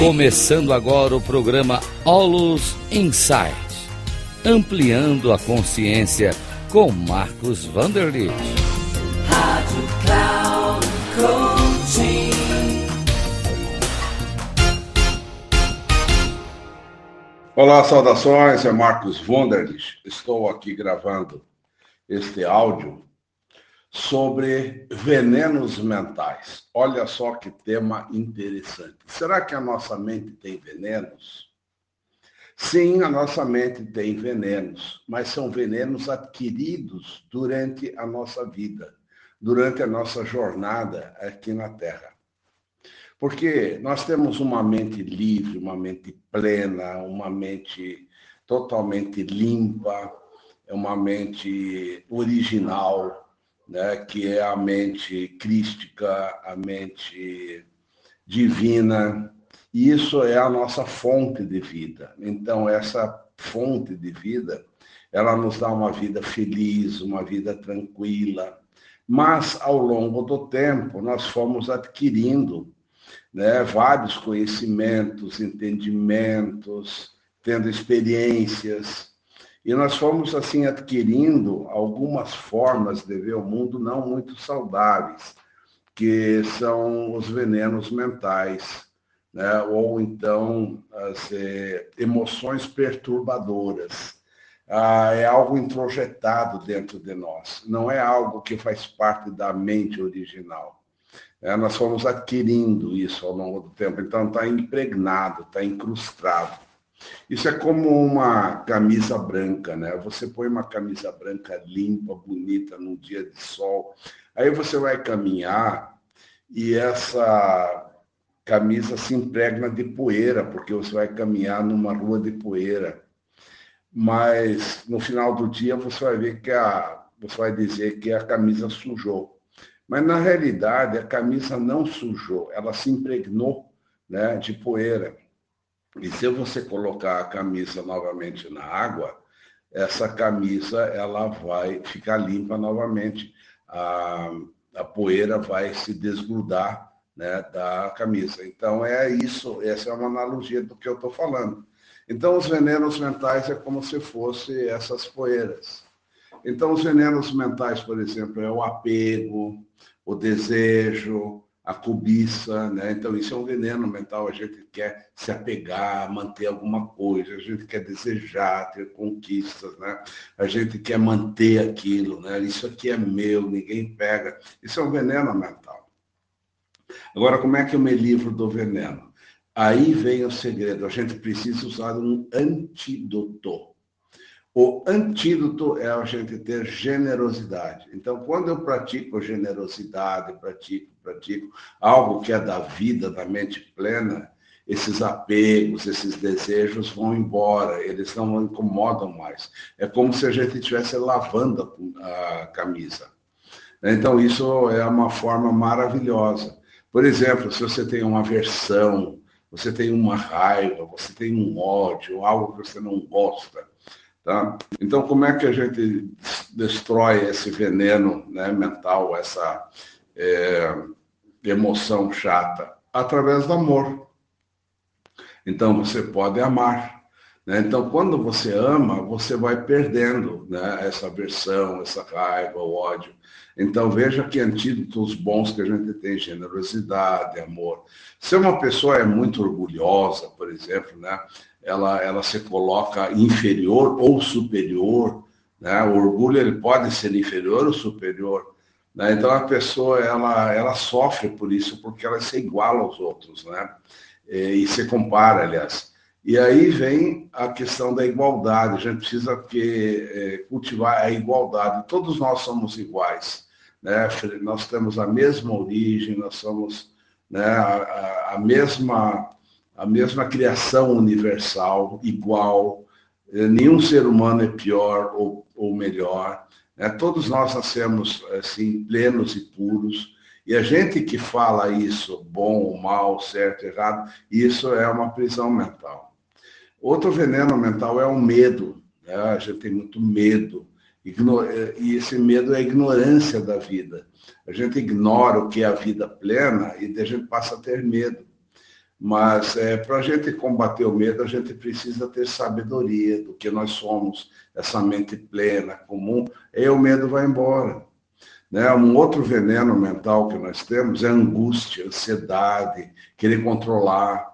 Começando agora o programa Olus Insight, ampliando a consciência com Marcos Vanderlitt. Rádio Cloud Coaching. Olá, saudações, é Marcos Vanderlitt. Estou aqui gravando este áudio sobre venenos mentais. Olha só que tema interessante. Será que a nossa mente tem venenos? Sim, a nossa mente tem venenos, mas são venenos adquiridos durante a nossa vida, durante a nossa jornada aqui na Terra. Porque nós temos uma mente livre, uma mente plena, uma mente totalmente limpa, uma mente original, né, que é a mente crística, a mente divina. E isso é a nossa fonte de vida. Então, essa fonte de vida, ela nos dá uma vida feliz, uma vida tranquila. Mas, ao longo do tempo, nós fomos adquirindo né, vários conhecimentos, entendimentos, tendo experiências, e nós fomos, assim, adquirindo algumas formas de ver o mundo não muito saudáveis, que são os venenos mentais, né? ou então as é, emoções perturbadoras. Ah, é algo introjetado dentro de nós, não é algo que faz parte da mente original. É, nós fomos adquirindo isso ao longo do tempo, então está impregnado, está incrustado. Isso é como uma camisa branca, né? Você põe uma camisa branca limpa, bonita, num dia de sol. Aí você vai caminhar e essa camisa se impregna de poeira, porque você vai caminhar numa rua de poeira. Mas no final do dia você vai ver que a você vai dizer que a camisa sujou. Mas na realidade a camisa não sujou, ela se impregnou, né, de poeira. E se você colocar a camisa novamente na água, essa camisa ela vai ficar limpa novamente. A, a poeira vai se desgrudar né, da camisa. Então é isso, essa é uma analogia do que eu estou falando. Então os venenos mentais é como se fossem essas poeiras. Então os venenos mentais, por exemplo, é o apego, o desejo, a cobiça, né? Então isso é um veneno mental. A gente quer se apegar, manter alguma coisa, a gente quer desejar, ter conquistas, né? A gente quer manter aquilo, né? Isso aqui é meu, ninguém pega. Isso é um veneno mental. Agora, como é que eu me livro do veneno? Aí vem o segredo. A gente precisa usar um antídoto. O antídoto é a gente ter generosidade. Então, quando eu pratico generosidade, pratico, pratico algo que é da vida, da mente plena, esses apegos, esses desejos vão embora, eles não incomodam mais. É como se a gente estivesse lavando a camisa. Então, isso é uma forma maravilhosa. Por exemplo, se você tem uma aversão, você tem uma raiva, você tem um ódio, algo que você não gosta, Tá? Então, como é que a gente destrói esse veneno né, mental, essa é, emoção chata? Através do amor. Então, você pode amar. Né? Então, quando você ama, você vai perdendo né, essa aversão, essa raiva, o ódio. Então, veja que antídotos bons que a gente tem, generosidade, amor. Se uma pessoa é muito orgulhosa, por exemplo, né, ela, ela se coloca inferior ou superior, né? O orgulho ele pode ser inferior ou superior, né? Então a pessoa ela, ela sofre por isso porque ela se iguala aos outros, né? E, e se compara, aliás. E aí vem a questão da igualdade. A gente precisa que, é, cultivar a igualdade. Todos nós somos iguais, né? Nós temos a mesma origem, nós somos né, a, a, mesma a mesma criação universal, igual, eh, nenhum ser humano é pior ou, ou melhor. Né? Todos nós nascemos assim, plenos e puros. E a gente que fala isso, bom ou mal, certo, errado, isso é uma prisão mental. Outro veneno mental é o medo. Né? A gente tem muito medo. Eh, e esse medo é a ignorância da vida. A gente ignora o que é a vida plena e a gente passa a ter medo. Mas é, para a gente combater o medo, a gente precisa ter sabedoria do que nós somos, essa mente plena, comum, e o medo vai embora. Né? Um outro veneno mental que nós temos é angústia, ansiedade, querer controlar.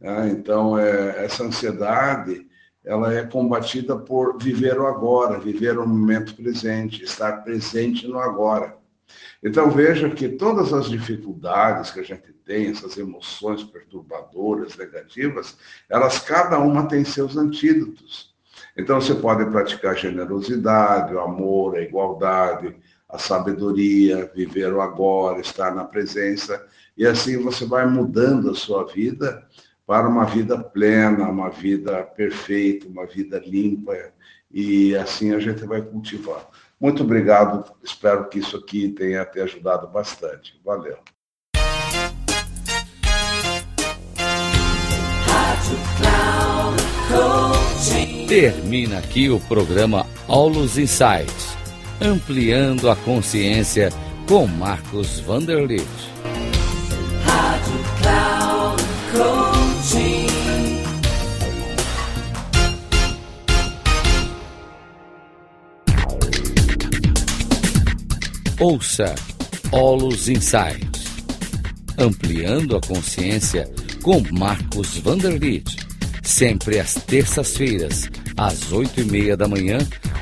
Né? Então, é, essa ansiedade ela é combatida por viver o agora, viver o momento presente, estar presente no agora. Então veja que todas as dificuldades que a gente tem, essas emoções perturbadoras, negativas, elas cada uma tem seus antídotos. Então você pode praticar generosidade, o amor, a igualdade, a sabedoria, viver o agora, estar na presença, e assim você vai mudando a sua vida para uma vida plena, uma vida perfeita, uma vida limpa, e assim a gente vai cultivar. Muito obrigado, espero que isso aqui tenha te ajudado bastante. Valeu. Termina aqui o programa Aulos Insights Ampliando a Consciência com Marcos Vanderlit. Rádio Cloud Coaching. Ouça Olos Insights. Ampliando a consciência com Marcos Vanderlit. Sempre às terças-feiras, às oito e meia da manhã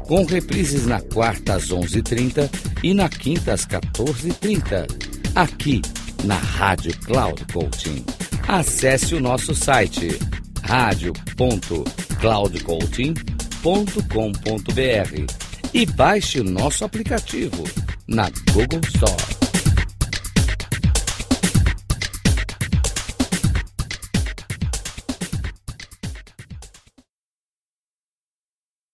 com reprises na quarta às 11h30 e na quinta às 14h30, aqui na Rádio Cloud Coaching. Acesse o nosso site radio.cloudcoaching.com.br e baixe o nosso aplicativo na Google Store.